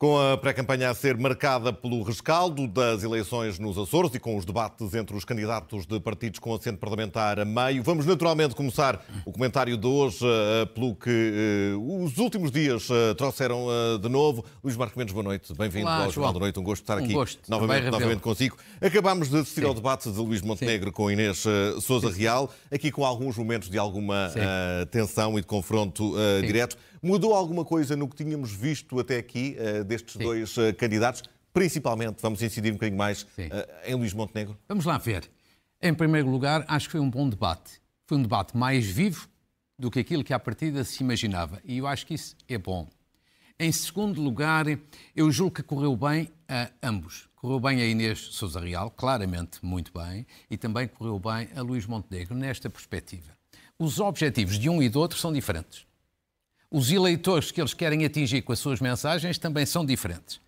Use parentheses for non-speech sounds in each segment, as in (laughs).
Com a pré-campanha a ser marcada pelo rescaldo das eleições nos Açores e com os debates entre os candidatos de partidos com assento parlamentar a meio, vamos naturalmente começar o comentário de hoje uh, pelo que uh, os últimos dias uh, trouxeram de novo. Luís Marcos Mendes, boa noite. Bem-vindo ao Jornal da Noite. Um gosto de estar um aqui gosto. novamente, novamente consigo. Acabámos de assistir Sim. ao debate de Luís Montenegro Sim. com Inês Souza Real, aqui com alguns momentos de alguma tensão e de confronto direto. Mudou alguma coisa no que tínhamos visto até aqui uh, destes Sim. dois uh, candidatos? Principalmente, vamos incidir um bocadinho mais uh, em Luís Montenegro? Vamos lá ver. Em primeiro lugar, acho que foi um bom debate. Foi um debate mais vivo do que aquilo que à partida se imaginava. E eu acho que isso é bom. Em segundo lugar, eu julgo que correu bem a ambos. Correu bem a Inês Souza Real, claramente muito bem, e também correu bem a Luís Montenegro nesta perspectiva. Os objetivos de um e do outro são diferentes os eleitores que eles querem atingir com as suas mensagens também são diferentes,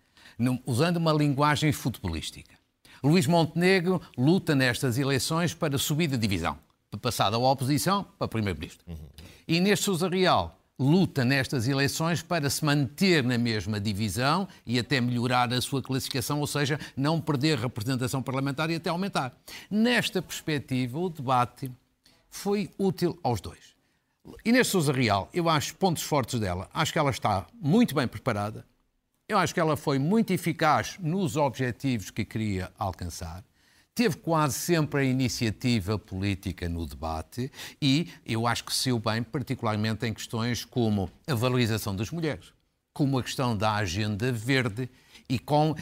usando uma linguagem futebolística. Luís Montenegro luta nestas eleições para subir de divisão, para passar da oposição para primeiro-ministro. Uhum. Inês Sousa Real luta nestas eleições para se manter na mesma divisão e até melhorar a sua classificação, ou seja, não perder representação parlamentar e até aumentar. Nesta perspectiva, o debate foi útil aos dois. Inês Souza Real, eu acho pontos fortes dela. Acho que ela está muito bem preparada. Eu acho que ela foi muito eficaz nos objetivos que queria alcançar. Teve quase sempre a iniciativa política no debate e eu acho que saiu bem, particularmente em questões como a valorização das mulheres, como a questão da agenda verde e com, uh,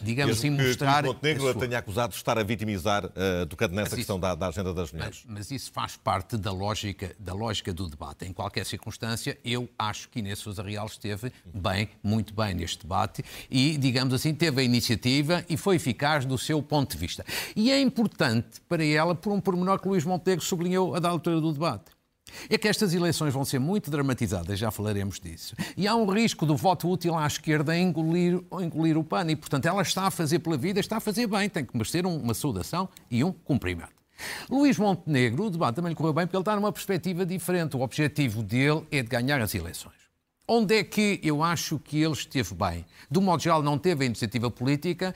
digamos Mesmo assim, mostrar. Que Montenegro sua... a tenha acusado de estar a vitimizar, uh, tocando nessa mas questão isso, da, da, agenda das mulheres. Mas, mas, isso faz parte da lógica, da lógica do debate. Em qualquer circunstância, eu acho que Inês Sousa Real esteve bem, muito bem neste debate e, digamos assim, teve a iniciativa e foi eficaz do seu ponto de vista. E é importante para ela, por um pormenor que Luís Montenegro sublinhou a da altura do debate é que estas eleições vão ser muito dramatizadas, já falaremos disso. E há um risco do voto útil à esquerda engolir, engolir o pano. E, portanto, ela está a fazer pela vida, está a fazer bem, tem que merecer uma saudação e um cumprimento. Luís Montenegro, o debate também lhe correu bem porque ele está numa perspectiva diferente. O objetivo dele é de ganhar as eleições. Onde é que eu acho que ele esteve bem? Do modo geral, não teve a iniciativa política,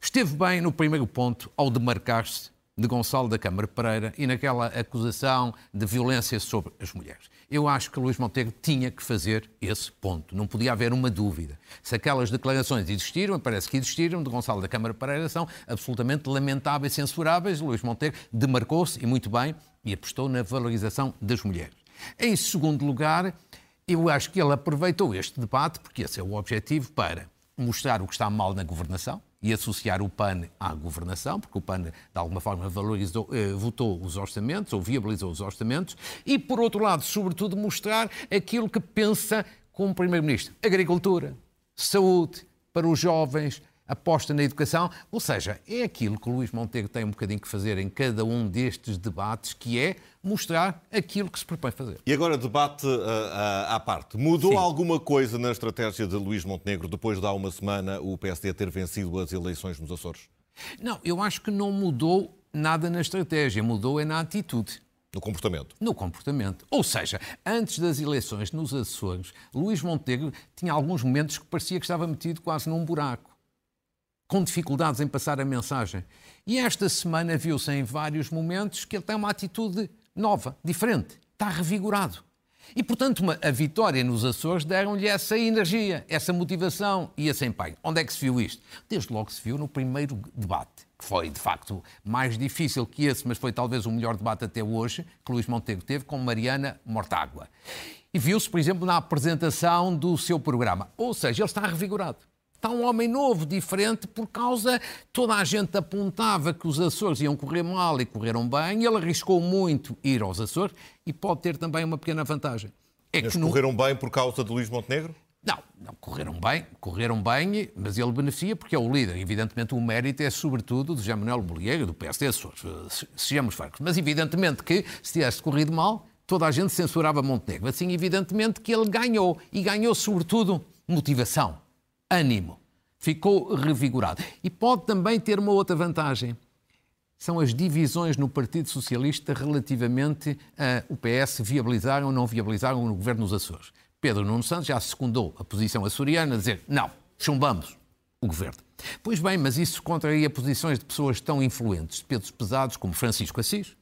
esteve bem no primeiro ponto ao demarcar-se de Gonçalo da Câmara Pereira e naquela acusação de violência sobre as mulheres. Eu acho que Luís Montenegro tinha que fazer esse ponto. Não podia haver uma dúvida. Se aquelas declarações existiram, parece que existiram, de Gonçalo da Câmara Pereira, são absolutamente lamentáveis e censuráveis. Luís Montenegro demarcou-se, e muito bem, e apostou na valorização das mulheres. Em segundo lugar, eu acho que ele aproveitou este debate, porque esse é o objetivo, para mostrar o que está mal na governação, e associar o PAN à governação, porque o PAN, de alguma forma, valorizou, eh, votou os orçamentos ou viabilizou os orçamentos, e, por outro lado, sobretudo, mostrar aquilo que pensa como Primeiro-Ministro: agricultura, saúde para os jovens, aposta na educação, ou seja, é aquilo que o Luís Montenegro tem um bocadinho que fazer em cada um destes debates, que é mostrar aquilo que se propõe fazer. E agora, debate uh, uh, à parte. Mudou Sim. alguma coisa na estratégia de Luís Montenegro depois de há uma semana o PSD ter vencido as eleições nos Açores? Não, eu acho que não mudou nada na estratégia, mudou é na atitude. No comportamento. No comportamento. Ou seja, antes das eleições nos Açores, Luís Montenegro tinha alguns momentos que parecia que estava metido quase num buraco com dificuldades em passar a mensagem. E esta semana viu-se em vários momentos que ele tem uma atitude nova, diferente, está revigorado. E, portanto, uma, a vitória nos Açores deram-lhe essa energia, essa motivação e esse empenho. Onde é que se viu isto? Desde logo se viu no primeiro debate, que foi, de facto, mais difícil que esse, mas foi talvez o melhor debate até hoje, que Luís Montego teve com Mariana Mortágua. E viu-se, por exemplo, na apresentação do seu programa. Ou seja, ele está revigorado. Está um homem novo, diferente, por causa. Toda a gente apontava que os Açores iam correr mal e correram bem. Ele arriscou muito ir aos Açores e pode ter também uma pequena vantagem. É Mas que correram bem por causa de Luís Montenegro? Não, não, correram bem, correram bem, mas ele beneficia porque é o líder. Evidentemente, o mérito é sobretudo de Jean Manuel Bolieiro, do PSD, sejamos francos. Mas evidentemente que, se tivesse corrido mal, toda a gente censurava Montenegro. Assim, evidentemente que ele ganhou, e ganhou sobretudo motivação, ânimo. Ficou revigorado. E pode também ter uma outra vantagem. São as divisões no Partido Socialista relativamente a o PS viabilizar ou não viabilizar o governo dos Açores. Pedro Nuno Santos já secundou a posição açoriana, a dizer não, chumbamos o governo. Pois bem, mas isso contraria posições de pessoas tão influentes, de pesos pesados como Francisco Assis,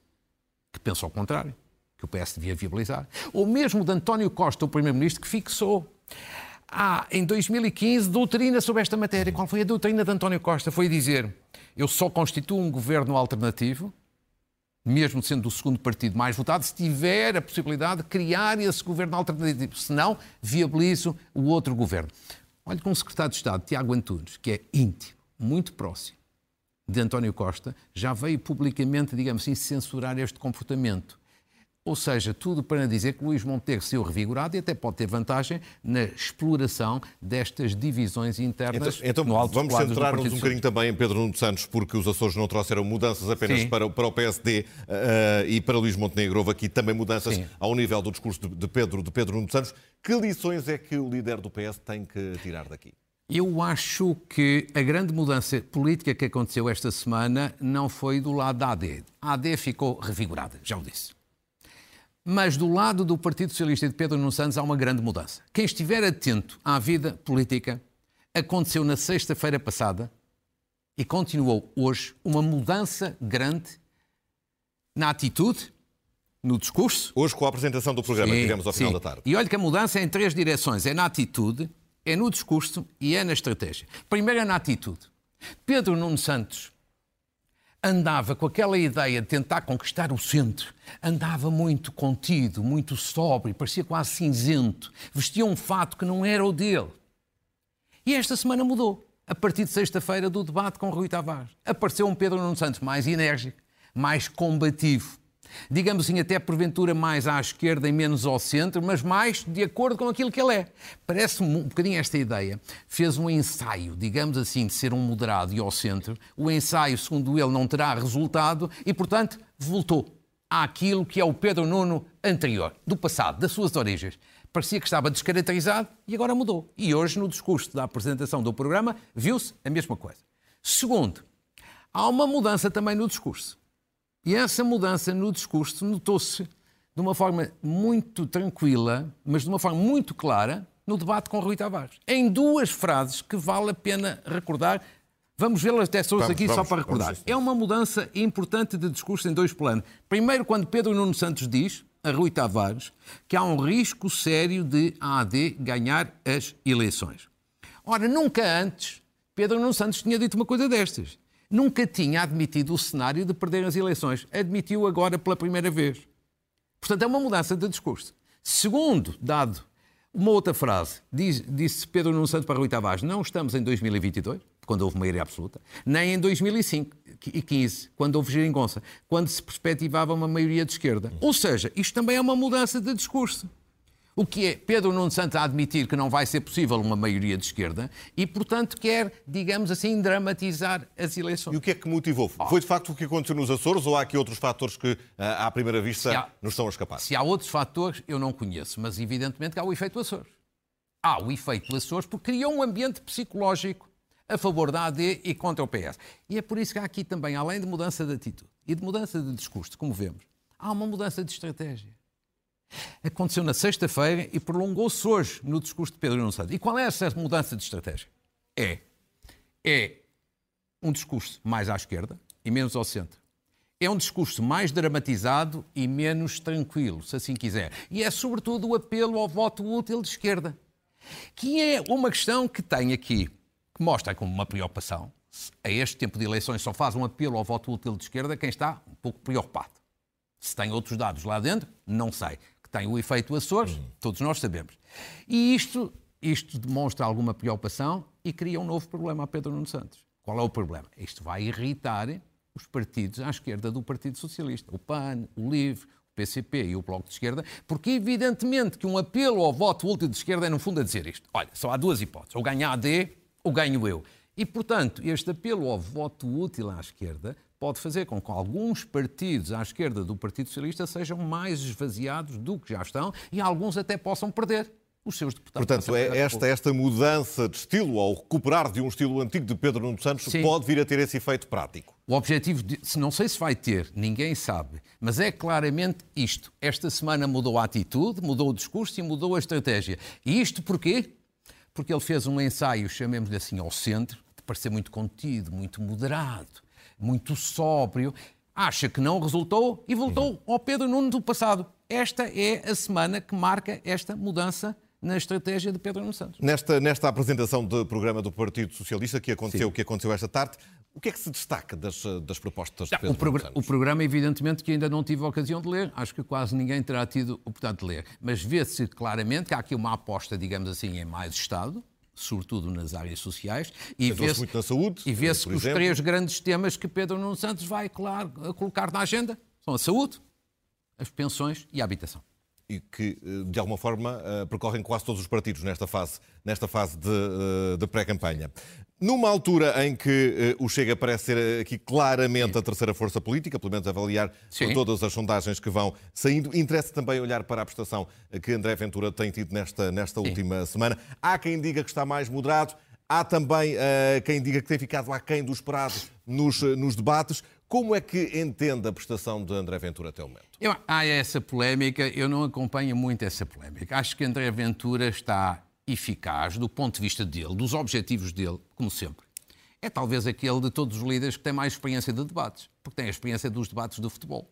que pensam ao contrário, que o PS devia viabilizar, ou mesmo de António Costa, o Primeiro-Ministro, que fixou há, em 2015, doutrina sobre esta matéria. Qual foi a doutrina de António Costa? Foi dizer: eu só constituo um governo alternativo mesmo sendo o segundo partido mais votado, se tiver a possibilidade de criar esse governo alternativo. Se não, viabilizo o outro governo. Olha com o secretário de Estado, Tiago Antunes, que é íntimo, muito próximo de António Costa, já veio publicamente, digamos assim, censurar este comportamento. Ou seja, tudo para dizer que Luís Montenegro saiu revigorado e até pode ter vantagem na exploração destas divisões internas então, então vamos centrar-nos um bocadinho também em Pedro Nuno Santos, porque os Açores não trouxeram mudanças apenas para, para o PSD uh, eh, e para Luís Montenegro. Houve aqui também mudanças Sim. ao nível do discurso de, de, Pedro, de Pedro Nuno Santos. Que lições é que o líder do PS tem que tirar daqui? Eu acho que a grande mudança política que aconteceu esta semana não foi do lado da AD. A AD ficou revigorada, já o disse. Mas do lado do Partido Socialista e de Pedro Nuno Santos há uma grande mudança. Quem estiver atento à vida política, aconteceu na sexta-feira passada e continuou hoje uma mudança grande na atitude, no discurso. Hoje, com a apresentação do programa sim, que tivemos ao final da tarde. E olha que a mudança é em três direções: é na atitude, é no discurso e é na estratégia. Primeiro é na atitude. Pedro Nuno Santos andava com aquela ideia de tentar conquistar o centro, andava muito contido, muito sóbrio, parecia quase cinzento, vestia um fato que não era o dele. E esta semana mudou. A partir de sexta-feira do debate com Rui Tavares, apareceu um Pedro Nuno Santos mais enérgico, mais combativo, digamos assim, até porventura mais à esquerda e menos ao centro, mas mais de acordo com aquilo que ele é. Parece-me um bocadinho esta ideia. Fez um ensaio, digamos assim, de ser um moderado e ao centro. O ensaio, segundo ele, não terá resultado e, portanto, voltou àquilo que é o Pedro Nuno anterior, do passado, das suas origens. Parecia que estava descaracterizado e agora mudou. E hoje, no discurso da apresentação do programa, viu-se a mesma coisa. Segundo, há uma mudança também no discurso. E essa mudança no discurso notou-se de uma forma muito tranquila, mas de uma forma muito clara, no debate com Rui Tavares. Em duas frases que vale a pena recordar. Vamos vê-las até todas aqui vamos, só para recordar. Vamos, é uma mudança importante de discurso em dois planos. Primeiro, quando Pedro Nuno Santos diz a Rui Tavares que há um risco sério de a AD ganhar as eleições. Ora, nunca antes Pedro Nuno Santos tinha dito uma coisa destas nunca tinha admitido o cenário de perder as eleições. Admitiu agora pela primeira vez. Portanto, é uma mudança de discurso. Segundo dado, uma outra frase, diz, disse Pedro Nuno Santos para Rui Tavares, não estamos em 2022, quando houve maioria absoluta, nem em 2005 e 15, quando houve geringonça, quando se perspectivava uma maioria de esquerda. Ou seja, isto também é uma mudança de discurso. O que é Pedro Nuno Santos a admitir que não vai ser possível uma maioria de esquerda e, portanto, quer, digamos assim, dramatizar as eleições. E o que é que motivou? Oh. Foi de facto o que aconteceu nos Açores ou há aqui outros fatores que, ah, à primeira vista, há, nos estão a escapar? Se há outros fatores, eu não conheço, mas evidentemente que há o efeito Açores. Há o efeito Açores porque criou um ambiente psicológico a favor da AD e contra o PS. E é por isso que há aqui também, além de mudança de atitude e de mudança de discurso, como vemos, há uma mudança de estratégia. Aconteceu na sexta-feira e prolongou-se hoje no discurso de Pedro Nuno Santos. E qual é essa mudança de estratégia? É, é um discurso mais à esquerda e menos ao centro. É um discurso mais dramatizado e menos tranquilo, se assim quiser. E é, sobretudo, o apelo ao voto útil de esquerda, que é uma questão que tem aqui, que mostra como uma preocupação. A este tempo de eleições só faz um apelo ao voto útil de esquerda quem está um pouco preocupado. Se tem outros dados lá dentro, não sei tem o efeito Açores, uhum. todos nós sabemos. E isto, isto demonstra alguma preocupação e cria um novo problema a Pedro Nuno Santos. Qual é o problema? Isto vai irritar os partidos à esquerda do Partido Socialista. O PAN, o LIVRE, o PCP e o Bloco de Esquerda, porque evidentemente que um apelo ao voto útil de esquerda é no fundo a dizer isto. Olha, só há duas hipóteses, ou ganha a AD ou ganho eu. E, portanto, este apelo ao voto útil à esquerda pode fazer com que alguns partidos à esquerda do Partido Socialista sejam mais esvaziados do que já estão e alguns até possam perder os seus deputados. Portanto, é esta, esta mudança de estilo, ou recuperar de um estilo antigo de Pedro Nuno Santos, Sim. pode vir a ter esse efeito prático. O objetivo, de, se não sei se vai ter, ninguém sabe, mas é claramente isto. Esta semana mudou a atitude, mudou o discurso e mudou a estratégia. E isto porquê? Porque ele fez um ensaio, chamemos-lhe assim, ao centro, de parecer muito contido, muito moderado, muito sóbrio. Acha que não resultou e voltou uhum. ao Pedro Nuno do passado. Esta é a semana que marca esta mudança na estratégia de Pedro Nuno Santos. Nesta, nesta apresentação do programa do Partido Socialista que aconteceu, que aconteceu esta tarde, o que é que se destaca das, das propostas de Pedro o, progr o programa, evidentemente, que ainda não tive a ocasião de ler, acho que quase ninguém terá tido o oportunidade de ler, mas vê-se claramente que há aqui uma aposta, digamos assim, em mais Estado, sobretudo nas áreas sociais, e vê-se muito na saúde, e vê-se que exemplo. os três grandes temas que Pedro Nuno Santos vai, claro, colocar na agenda são a saúde, as pensões e a habitação e que, eh, de alguma forma, eh, percorrem quase todos os partidos nesta fase, nesta fase de, eh, de pré-campanha. Numa altura em que o Chega parece ser aqui claramente Sim. a terceira força política, pelo menos avaliar por todas as sondagens que vão saindo, interessa também olhar para a prestação que André Ventura tem tido nesta, nesta última semana. Há quem diga que está mais moderado, há também uh, quem diga que tem ficado aquém do esperado nos, nos debates. Como é que entende a prestação de André Ventura até o momento? Eu, há essa polémica, eu não acompanho muito essa polémica. Acho que André Ventura está eficaz do ponto de vista dele, dos objetivos dele, como sempre. É talvez aquele de todos os líderes que tem mais experiência de debates, porque tem a experiência dos debates do futebol.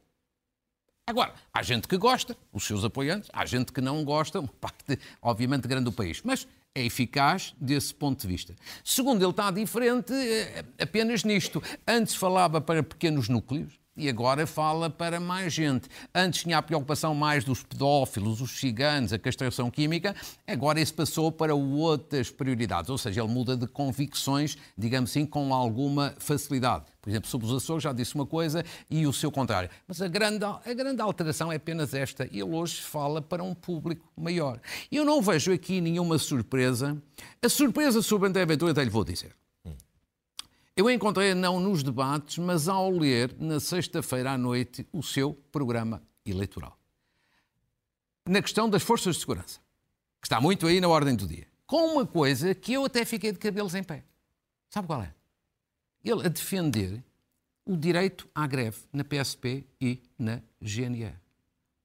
Agora, há gente que gosta, os seus apoiantes, há gente que não gosta, uma (laughs) parte, obviamente, grande do país. Mas é eficaz desse ponto de vista. Segundo, ele está diferente eh, apenas nisto. Antes falava para pequenos núcleos, e agora fala para mais gente. Antes tinha a preocupação mais dos pedófilos, os ciganos, a castração química, agora isso passou para outras prioridades, ou seja, ele muda de convicções, digamos assim, com alguma facilidade. Por exemplo, sobre os Açores já disse uma coisa e o seu contrário. Mas a grande, a grande alteração é apenas esta. Ele hoje fala para um público maior. Eu não vejo aqui nenhuma surpresa. A surpresa sobre André Ventura até lhe vou dizer. Eu encontrei não nos debates, mas ao ler na sexta-feira à noite o seu programa eleitoral. Na questão das forças de segurança, que está muito aí na ordem do dia, com uma coisa que eu até fiquei de cabelos em pé. Sabe qual é? Ele a defender o direito à greve na PSP e na GNR.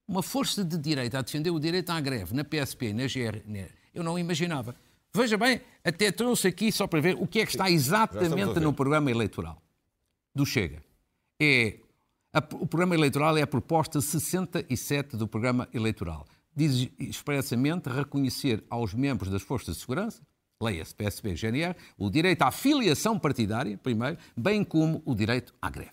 Uma força de direito a defender o direito à greve na PSP e na GNR, eu não imaginava. Veja bem, até trouxe aqui só para ver o que é que está exatamente no programa eleitoral do Chega. É, a, o programa eleitoral é a proposta 67 do programa eleitoral. Diz expressamente reconhecer aos membros das forças de segurança, leia-se PSB e GNR, o direito à filiação partidária, primeiro, bem como o direito à greve.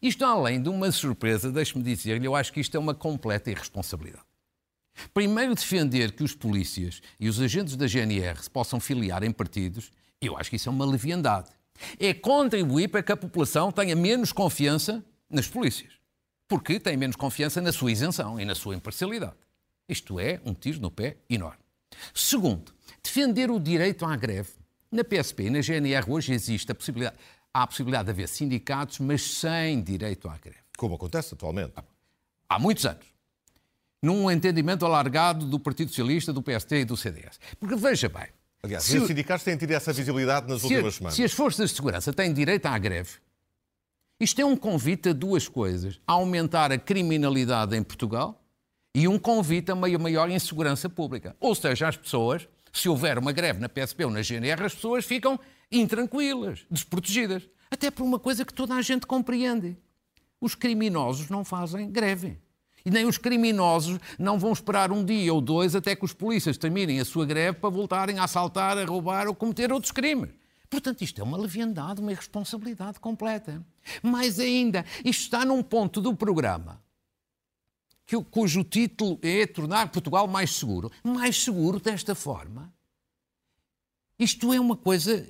Isto, além de uma surpresa, deixe-me dizer-lhe, eu acho que isto é uma completa irresponsabilidade. Primeiro, defender que os polícias e os agentes da GNR se possam filiar em partidos, eu acho que isso é uma leviandade. É contribuir para que a população tenha menos confiança nas polícias. Porque tem menos confiança na sua isenção e na sua imparcialidade. Isto é um tiro no pé enorme. Segundo, defender o direito à greve. Na PSP e na GNR hoje existe a possibilidade, há a possibilidade de haver sindicatos, mas sem direito à greve. Como acontece atualmente. Há muitos anos num entendimento alargado do Partido Socialista, do PST e do CDS. Porque veja bem. Aliás, se os sindicatos têm tido essa visibilidade nas últimas a, semanas. Se as forças de segurança têm direito à greve, isto é um convite a duas coisas: a aumentar a criminalidade em Portugal e um convite a maior insegurança pública. Ou seja, as pessoas, se houver uma greve na PSP ou na GNR, as pessoas ficam intranquilas, desprotegidas. Até por uma coisa que toda a gente compreende: os criminosos não fazem greve. E nem os criminosos não vão esperar um dia ou dois até que os polícias terminem a sua greve para voltarem a assaltar, a roubar ou cometer outros crimes. Portanto, isto é uma leviandade, uma irresponsabilidade completa. Mais ainda, isto está num ponto do programa que, cujo título é tornar Portugal mais seguro. Mais seguro desta forma. Isto é uma coisa,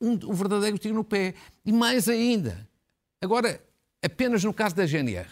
um, um verdadeiro tiro no pé. E mais ainda, agora, apenas no caso da GNR,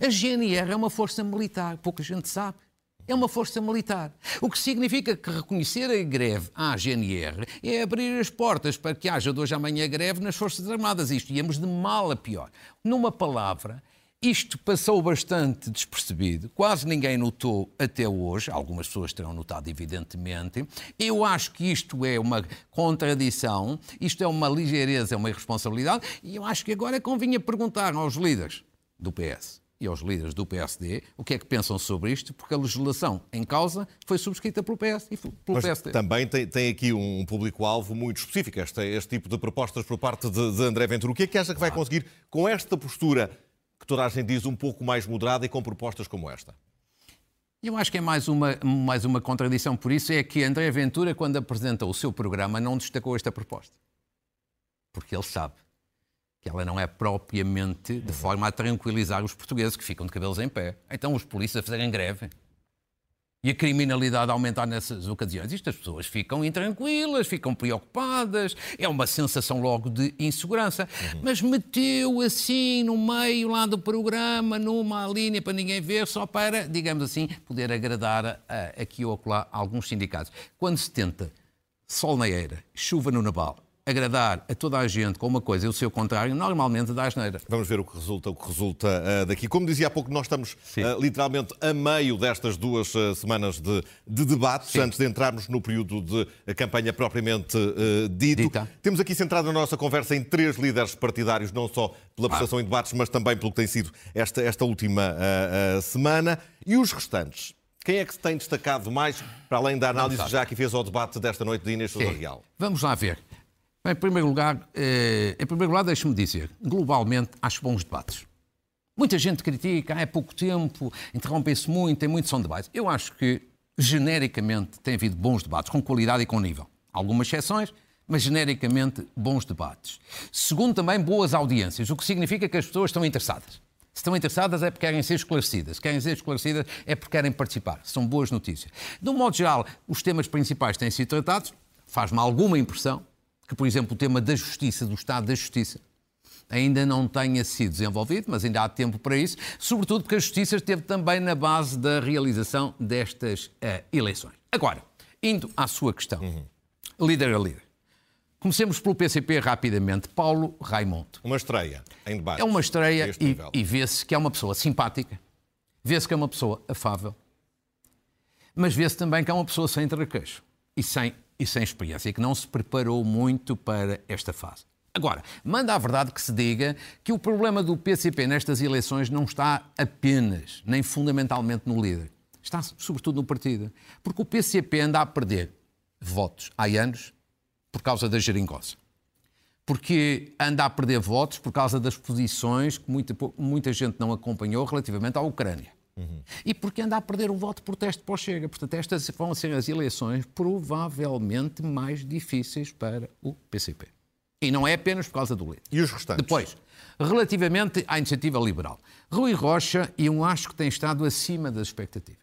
A GNR é uma força militar, pouca gente sabe. É uma força militar. O que significa que reconhecer a greve à GNR é abrir as portas para que haja de hoje à amanhã greve nas Forças Armadas. Isto íamos de mal a pior. Numa palavra, isto passou bastante despercebido, quase ninguém notou até hoje, algumas pessoas terão notado, evidentemente. Eu acho que isto é uma contradição, isto é uma ligeireza, é uma irresponsabilidade, e eu acho que agora convinha perguntar aos líderes do PS e aos líderes do PSD o que é que pensam sobre isto, porque a legislação em causa foi subscrita pelo PS e pelo Mas PSD. Também tem, tem aqui um público-alvo muito específico, este, este tipo de propostas por parte de, de André Ventura. O que é que acha que vai conseguir com esta postura que toda a gente diz um pouco mais moderada e com propostas como esta? Eu acho que é mais uma, mais uma contradição. Por isso é que André Ventura, quando apresentou o seu programa, não destacou esta proposta. Porque ele sabe que ela não é propriamente de forma a tranquilizar os portugueses que ficam de cabelos em pé. Então os polícias a fazerem greve e a criminalidade aumentar nessas ocasiões. Isto as pessoas ficam intranquilas, ficam preocupadas, é uma sensação logo de insegurança. Uhum. Mas meteu assim no meio lá do programa, numa linha para ninguém ver, só para, digamos assim, poder agradar a, a, aqui ou acolá alguns sindicatos. Quando se tenta sol na eira, chuva no naval, agradar a toda a gente com uma coisa e o seu contrário, normalmente dá asneira. Vamos ver o que resulta, o que resulta uh, daqui. Como dizia há pouco, nós estamos uh, literalmente a meio destas duas uh, semanas de, de debates, Sim. antes de entrarmos no período de campanha propriamente dito. Dita. Temos aqui centrado a nossa conversa em três líderes partidários, não só pela prestação ah. em debates, mas também pelo que tem sido esta, esta última semana. E os restantes? Quem é que se tem destacado mais, para além da análise que já aqui fez ao debate desta noite de Inês Sousa Real? Vamos lá ver. Em primeiro lugar, eh, em primeiro lugar deixe-me dizer, globalmente, acho bons debates. Muita gente critica, ah, é pouco tempo, interrompem-se muito, tem muito som de. Eu acho que, genericamente, tem havido bons debates, com qualidade e com nível. Algumas exceções, mas genericamente bons debates. Segundo, também boas audiências, o que significa que as pessoas estão interessadas. Se estão interessadas é porque querem ser esclarecidas. Se querem ser esclarecidas é porque querem participar. São boas notícias. De um modo geral, os temas principais têm sido tratados. Faz-me alguma impressão que, por exemplo, o tema da justiça, do Estado da Justiça, ainda não tenha sido desenvolvido, mas ainda há tempo para isso, sobretudo porque a Justiça esteve também na base da realização destas uh, eleições. Agora, indo à sua questão, uhum. líder a líder. Comecemos pelo PCP rapidamente. Paulo Raimundo. Uma estreia em debate. É uma estreia e, e vê-se que é uma pessoa simpática, vê-se que é uma pessoa afável, mas vê-se também que é uma pessoa sem traquejo e sem e sem experiência, que não se preparou muito para esta fase. Agora, manda a verdade que se diga que o problema do PCP nestas eleições não está apenas, nem fundamentalmente no líder. Está sobretudo no partido. Porque o PCP anda a perder votos há anos por causa da geringonça. Porque anda a perder votos por causa das posições que muita, muita gente não acompanhou relativamente à Ucrânia. Uhum. E porque anda a perder o voto por teste para o Chega. Portanto, estas vão ser as eleições provavelmente mais difíceis para o PCP. E não é apenas por causa do líder. E os restantes? Depois, relativamente à iniciativa liberal. Rui Rocha, eu acho que tem estado acima das expectativas.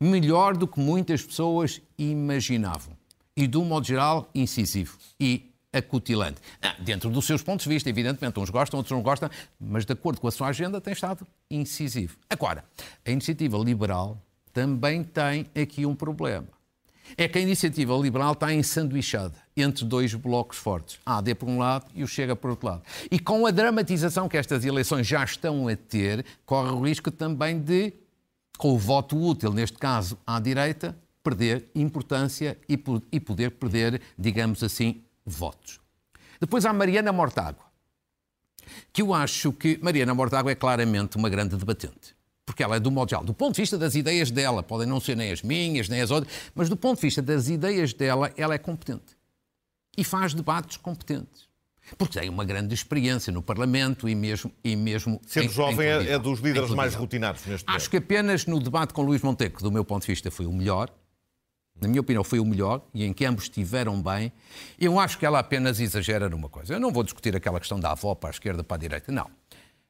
Melhor do que muitas pessoas imaginavam. E, de um modo geral, incisivo. E acutilante. Ah, dentro dos seus pontos de vista, evidentemente. Uns gostam, outros não gostam, mas de acordo com a sua agenda tem estado incisivo. Agora, a iniciativa liberal também tem aqui um problema. É que a iniciativa liberal está ensanduichada entre dois blocos fortes. A AD por um lado e o Chega por outro lado. E com a dramatização que estas eleições já estão a ter, corre o risco também de, com o voto útil, neste caso à direita, perder importância e poder perder, digamos assim, votos. Depois há Mariana Mortágua, que eu acho que Mariana Mortágua é claramente uma grande debatente. Porque ela é do modo geral, do ponto de vista das ideias dela, podem não ser nem as minhas, nem as outras, mas do ponto de vista das ideias dela, ela é competente. E faz debates competentes. Porque tem uma grande experiência no Parlamento e mesmo. E mesmo Sendo em, jovem, em é, é dos líderes mais rotinados neste Acho que apenas no debate com Luís Monteco, do meu ponto de vista, foi o melhor na minha opinião, foi o melhor e em que ambos estiveram bem. Eu acho que ela apenas exagera numa coisa. Eu não vou discutir aquela questão da avó para a esquerda, para a direita, não.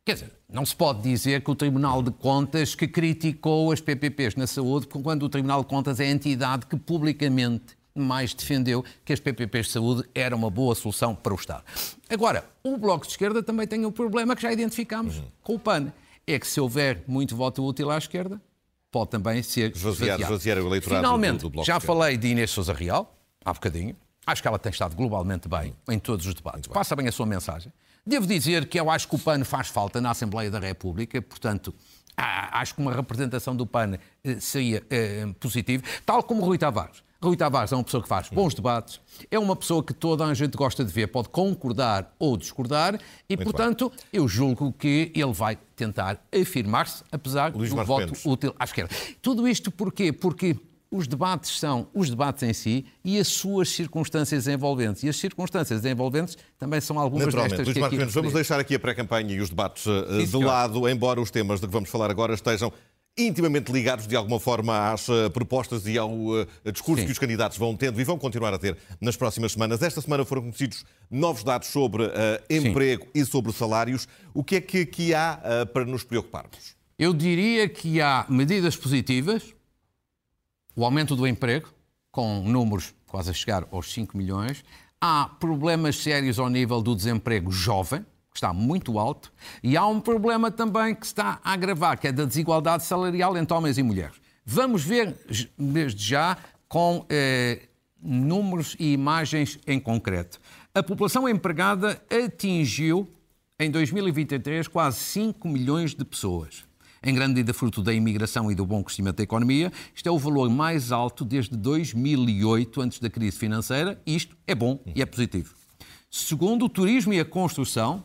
Quer dizer, não se pode dizer que o Tribunal de Contas que criticou as PPPs na saúde, quando o Tribunal de Contas é a entidade que publicamente mais defendeu que as PPPs de saúde era uma boa solução para o Estado. Agora, o Bloco de Esquerda também tem um problema que já identificámos uhum. com o PAN é que se houver muito voto útil à esquerda, pode também ser esvaziar, esvaziar o eleitorado Finalmente, do, do já falei de Inês Sousa Real, há bocadinho. Acho que ela tem estado globalmente bem em todos os debates. Passa bem a sua mensagem. Devo dizer que eu acho que o PAN faz falta na Assembleia da República, portanto, acho que uma representação do PAN eh, seria eh, positivo, tal como Rui Tavares. Rui Tavares é uma pessoa que faz bons debates, é uma pessoa que toda a gente gosta de ver, pode concordar ou discordar, e, Muito portanto, bem. eu julgo que ele vai tentar afirmar-se, apesar Luís do Marcos voto Mendes. útil à esquerda. Tudo isto porquê? Porque os debates são os debates em si e as suas circunstâncias envolventes. E as circunstâncias envolventes também são algumas Naturalmente. destas Luís que Marcos, vamos deixar aqui a pré-campanha e os debates uh, de lado, embora os temas de que vamos falar agora estejam intimamente ligados de alguma forma às uh, propostas e ao uh, discurso Sim. que os candidatos vão tendo e vão continuar a ter nas próximas semanas. Esta semana foram conhecidos novos dados sobre emprego Sim. e sobre salários. O que é que aqui há para nos preocuparmos? Eu diria que há medidas positivas, o aumento do emprego, com números quase a chegar aos 5 milhões. Há problemas sérios ao nível do desemprego jovem, que está muito alto, e há um problema também que está a agravar, que é da desigualdade salarial entre homens e mulheres. Vamos ver desde já com eh, números e imagens em concreto. A população empregada atingiu, em 2023, quase 5 milhões de pessoas em grande medida fruto da imigração e do bom crescimento da economia. Isto é o valor mais alto desde 2008, antes da crise financeira, isto é bom e é positivo. Segundo, o turismo e a construção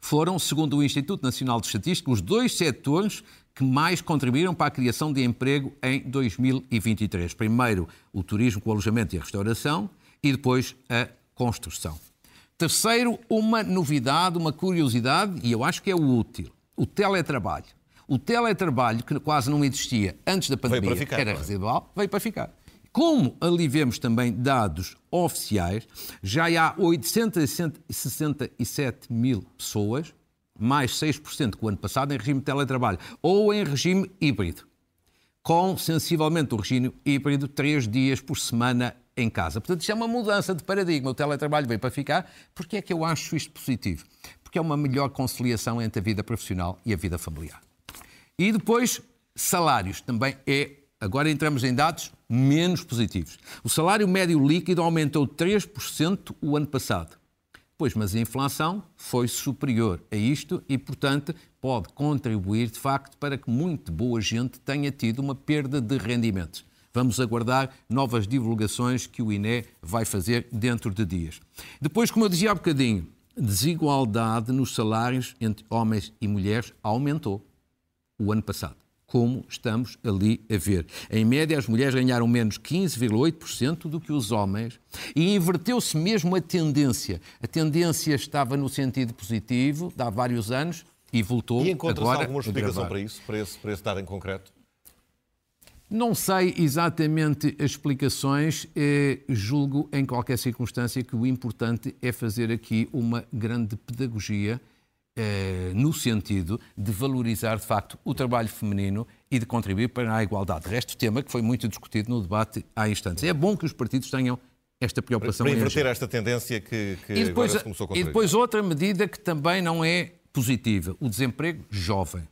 foram, segundo o Instituto Nacional de Estatística, os dois setores que mais contribuíram para a criação de emprego em 2023. Primeiro, o turismo com o alojamento e a restauração e depois a construção. Terceiro, uma novidade, uma curiosidade, e eu acho que é útil: o teletrabalho. O teletrabalho, que quase não existia antes da pandemia, era é? residual, veio para ficar. Como ali vemos também dados oficiais, já há 867 mil pessoas, mais 6% que o ano passado, em regime de teletrabalho ou em regime híbrido, com sensivelmente o regime híbrido três dias por semana em casa. Portanto, isto é uma mudança de paradigma. O teletrabalho veio para ficar. Porquê é que eu acho isto positivo? Porque é uma melhor conciliação entre a vida profissional e a vida familiar. E depois, salários também é. Agora entramos em dados menos positivos. O salário médio líquido aumentou 3% o ano passado. Pois, mas a inflação foi superior a isto e, portanto, pode contribuir, de facto, para que muito boa gente tenha tido uma perda de rendimentos. Vamos aguardar novas divulgações que o INE vai fazer dentro de dias. Depois, como eu dizia há bocadinho, desigualdade nos salários entre homens e mulheres aumentou o ano passado. Como estamos ali a ver. Em média, as mulheres ganharam menos 15,8% do que os homens e inverteu-se mesmo a tendência. A tendência estava no sentido positivo, há vários anos, e voltou e agora alguma explicação para isso, para esse, para esse dado em concreto? Não sei exatamente as explicações, eh, julgo em qualquer circunstância que o importante é fazer aqui uma grande pedagogia eh, no sentido de valorizar, de facto, o trabalho feminino e de contribuir para a igualdade. Resto tema que foi muito discutido no debate há instantes. É bom que os partidos tenham esta preocupação. Para, para inverter esta tendência que, que e depois, agora se começou a contrair. E depois outra medida que também não é positiva, o desemprego jovem.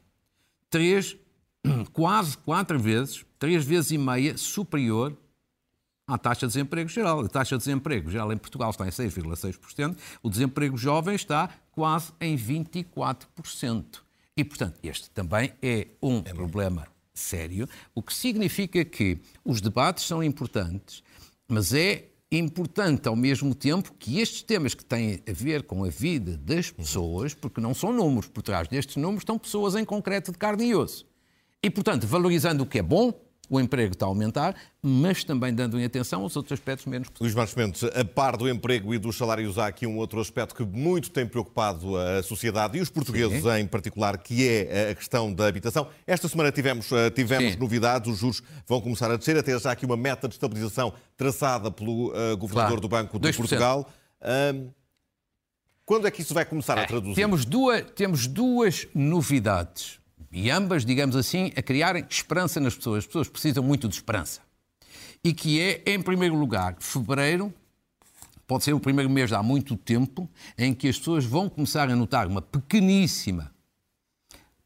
Três, (clears throat) quase quatro vezes, três vezes e meia superior à taxa de desemprego geral. A taxa de desemprego geral em Portugal está em 6,6%, o desemprego jovem está quase em 24%. E, portanto, este também é um é problema sério, o que significa que os debates são importantes, mas é importante ao mesmo tempo que estes temas que têm a ver com a vida das pessoas, porque não são números, por trás destes números estão pessoas em concreto de carne e osso. E, portanto, valorizando o que é bom, o emprego está a aumentar, mas também dando em atenção aos outros aspectos menos positivos. Luís Marcos Mendes, a par do emprego e dos salários, há aqui um outro aspecto que muito tem preocupado a sociedade e os portugueses Sim. em particular, que é a questão da habitação. Esta semana tivemos, eh, tivemos novidades, os juros vão começar a descer, até já aqui uma meta de estabilização traçada pelo uh, governador claro. do Banco de 2%. Portugal. Um, quando é que isso vai começar a é, traduzir? Temos duas, temos duas novidades e ambas, digamos assim, a criarem esperança nas pessoas. As pessoas precisam muito de esperança. E que é, em primeiro lugar, fevereiro pode ser o primeiro mês de há muito tempo em que as pessoas vão começar a notar uma pequeníssima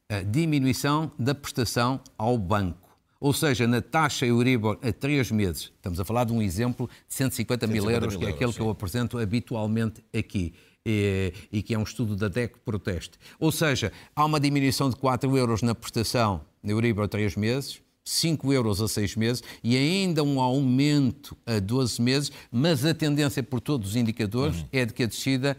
a diminuição da prestação ao banco. Ou seja, na taxa Euribor a três meses, estamos a falar de um exemplo de 150 mil 150 euros, mil que é euros, aquele que sim. eu apresento habitualmente aqui. E, e que é um estudo da DEC Proteste. Ou seja, há uma diminuição de 4 euros na prestação na Euribor a 3 meses, 5 euros a 6 meses e ainda um aumento a 12 meses, mas a tendência por todos os indicadores é de que a descida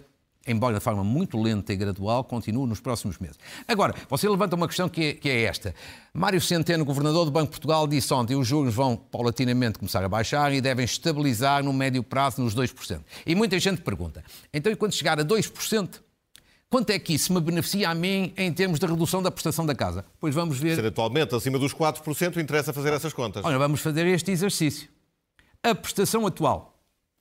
embora de forma muito lenta e gradual, continue nos próximos meses. Agora, você levanta uma questão que é, que é esta. Mário Centeno, governador do Banco de Portugal, disse ontem que os juros vão paulatinamente começar a baixar e devem estabilizar no médio prazo nos 2%. E muita gente pergunta, então e quando chegar a 2%, quanto é que isso me beneficia a mim em termos de redução da prestação da casa? Pois vamos ver Ser atualmente acima dos 4%, interessa fazer essas contas. Ora, vamos fazer este exercício. A prestação atual,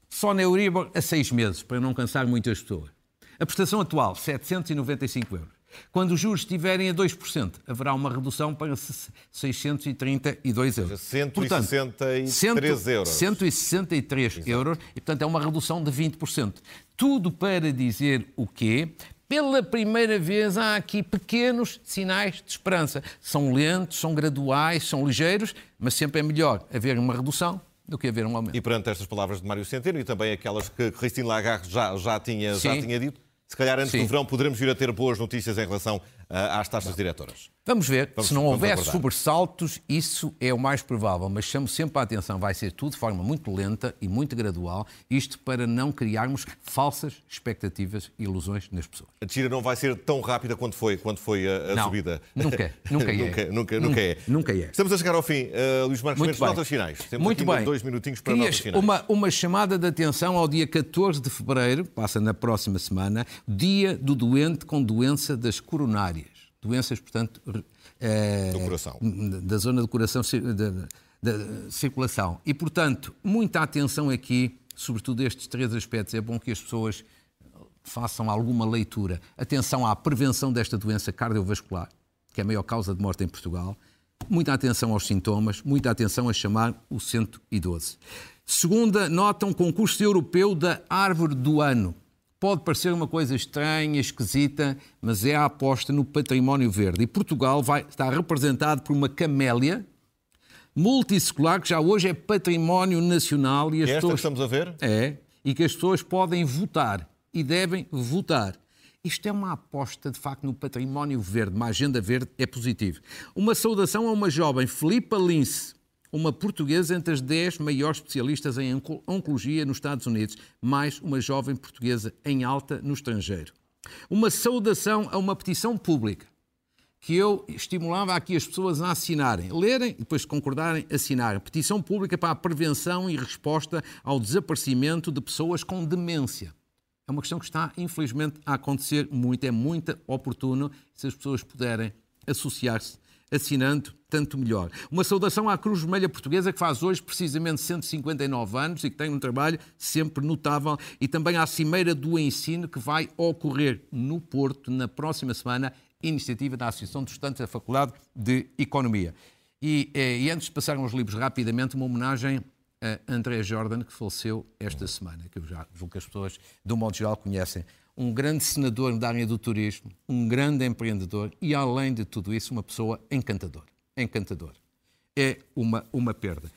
só na Euribor a seis meses, para não cansar muitas pessoas. A prestação atual, 795 euros. Quando os juros estiverem a 2%, haverá uma redução para 632 euros. 163 euros. 163 euros e, portanto, é uma redução de 20%. Tudo para dizer o quê? Pela primeira vez há aqui pequenos sinais de esperança. São lentos, são graduais, são ligeiros, mas sempre é melhor haver uma redução do que haver um aumento. E perante estas palavras de Mário Centeno e também aquelas que Christine Lagarde já, já, tinha, já tinha dito, se calhar antes Sim. do verão poderemos vir a ter boas notícias em relação ah, às taxas diretoras. Vamos ver. Vamos- Se não houver sobressaltos, isso é o mais provável. Mas chamo sempre a atenção, vai ser tudo de forma muito lenta e muito gradual, isto para não criarmos falsas expectativas e ilusões nas pessoas. A descida não vai ser tão rápida quanto foi, quanto foi a, a Não, subida. nunca, (laughs) nunca é. nunca, nunca, nunca é. Nunca é. Estamos a chegar ao fim. Ah, Luís Marcos Muito Mendes, bem. notas finais. Temos Muito bem. dois minutinhos para notas finais. uma, uma chamada de atenção ao dia 14 de fevereiro, passa na próxima semana, dia do doente com doença das coronárias. Doenças, portanto, eh, Do coração. Da zona do coração, da, da circulação. E, portanto, muita atenção aqui, sobretudo estes três aspectos. É bom que as pessoas façam alguma leitura. Atenção à prevenção desta doença cardiovascular, que é a maior causa de morte em Portugal. Muita atenção aos sintomas, muita atenção a chamar o 112. Segunda nota, um concurso europeu da árvore do ano. Pode parecer uma coisa estranha, esquisita, mas é a aposta no património verde. E Portugal vai estar representado por uma camélia multissecular, que já hoje é património nacional e as É esta que pessoas estamos a ver? é, e que as pessoas podem votar e devem votar. Isto é uma aposta, de facto, no património verde, uma agenda verde é positivo. Uma saudação a uma jovem, Filipa Lince, uma portuguesa entre as 10 maiores especialistas em onco- oncologia nos Estados Unidos, mais uma jovem portuguesa em alta no estrangeiro. Uma saudação a uma petição pública que eu estimulava aqui as pessoas a assinarem, lerem e depois concordarem, assinarem. Petição pública para a prevenção e resposta ao desaparecimento de pessoas com demência. É uma questão que está, infelizmente, a acontecer muito, é muito oportuno. Se as pessoas puderem associar-se, assinando, tanto melhor. Uma saudação à Cruz Vermelha Portuguesa, que faz hoje precisamente 159 anos e que tem um trabalho sempre notável, e também à Cimeira do Ensino, que vai ocorrer no Porto na próxima semana, iniciativa da Associação de Estudantes da Faculdade de Economia. E, eh, e antes de passar aos livros, rapidamente, uma homenagem a André Jordan, que faleceu esta semana, que eu já julgo que as pessoas, de um modo geral, conhecem. Um grande senador da área do turismo, um grande empreendedor e, além de tudo isso, uma pessoa encantadora. Encantador. É uma, uma perda.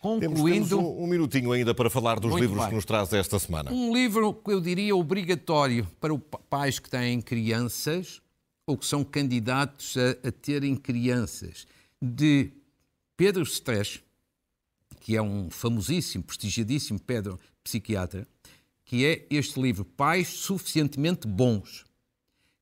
Temos, Concluindo, temos um, um minutinho ainda para falar dos livros bem. que nos traz esta semana. um livro que eu diria obrigatório para os pais que têm crianças ou que são candidatos a, a terem crianças, de Pedro Stress, que é um famosíssimo, prestigiadíssimo Pedro psiquiatra, que é este livro, Pais Suficientemente Bons,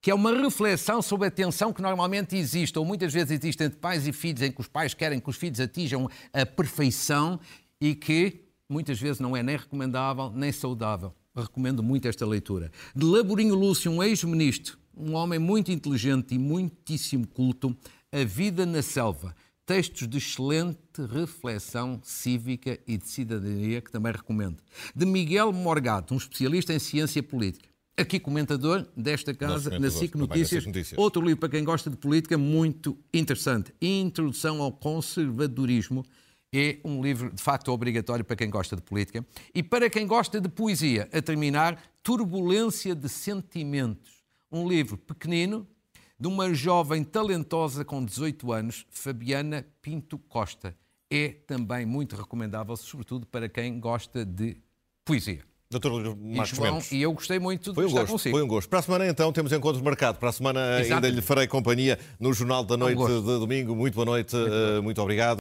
que é uma reflexão sobre a tensão que normalmente existe, ou muitas vezes existe entre pais e filhos, em que os pais querem que os filhos atinjam a perfeição e que muitas vezes não é nem recomendável nem saudável. Recomendo muito esta leitura. De Laborinho Lúcio, um ex-ministro, um homem muito inteligente e muitíssimo culto, A Vida na Selva. Textos de excelente reflexão cívica e de cidadania que também recomendo. De Miguel Morgato, um especialista em ciência política. Aqui comentador desta casa, na comentador, SIC na Notícias. Notícias. Outro livro para quem gosta de política muito interessante. Introdução ao Conservadorismo. É um livro, de facto, obrigatório para quem gosta de política. E para quem gosta de poesia, a terminar, Turbulência de Sentimentos. Um livro pequenino, de uma jovem talentosa com 18 anos, Fabiana Pinto Costa. É também muito recomendável, sobretudo para quem gosta de poesia. Doutor Marcos João, Mendes. E eu gostei muito de Foi um estar gosto, consigo. foi um gosto. Para a semana, então, temos encontro marcado. Para a semana Exato. ainda lhe farei companhia no Jornal da Noite gosto. de domingo. Muito boa noite, eh, muito obrigado.